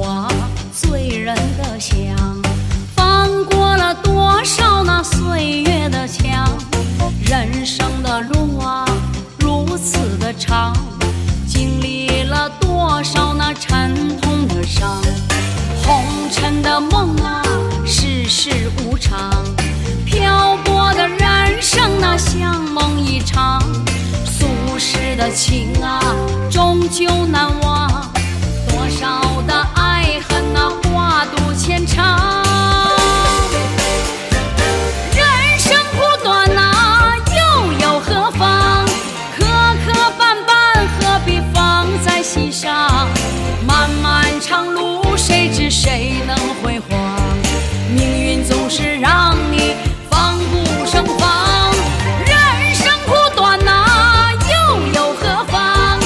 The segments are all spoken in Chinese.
我醉人的香，翻过了多少那岁月的墙，人生的路啊如此的长，经历了多少那沉痛的伤，红尘的梦啊世事无常。心上漫漫长路谁知谁能辉煌？命运总是让你防不胜防人生苦短呐又有何妨？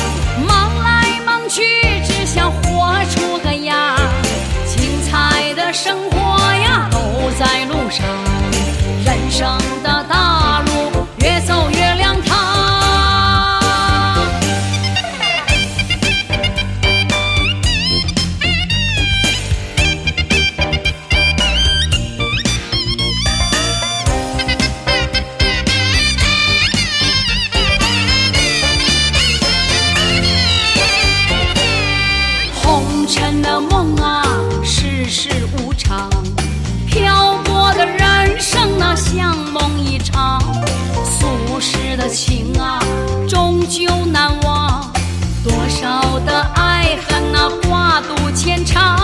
忙来忙去只想活出个样精彩的生活呀都在路上。情啊，终究难忘，多少的爱恨啊，化度千场。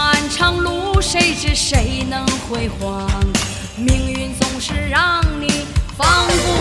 漫长路谁知谁能辉煌？命运总是让你防不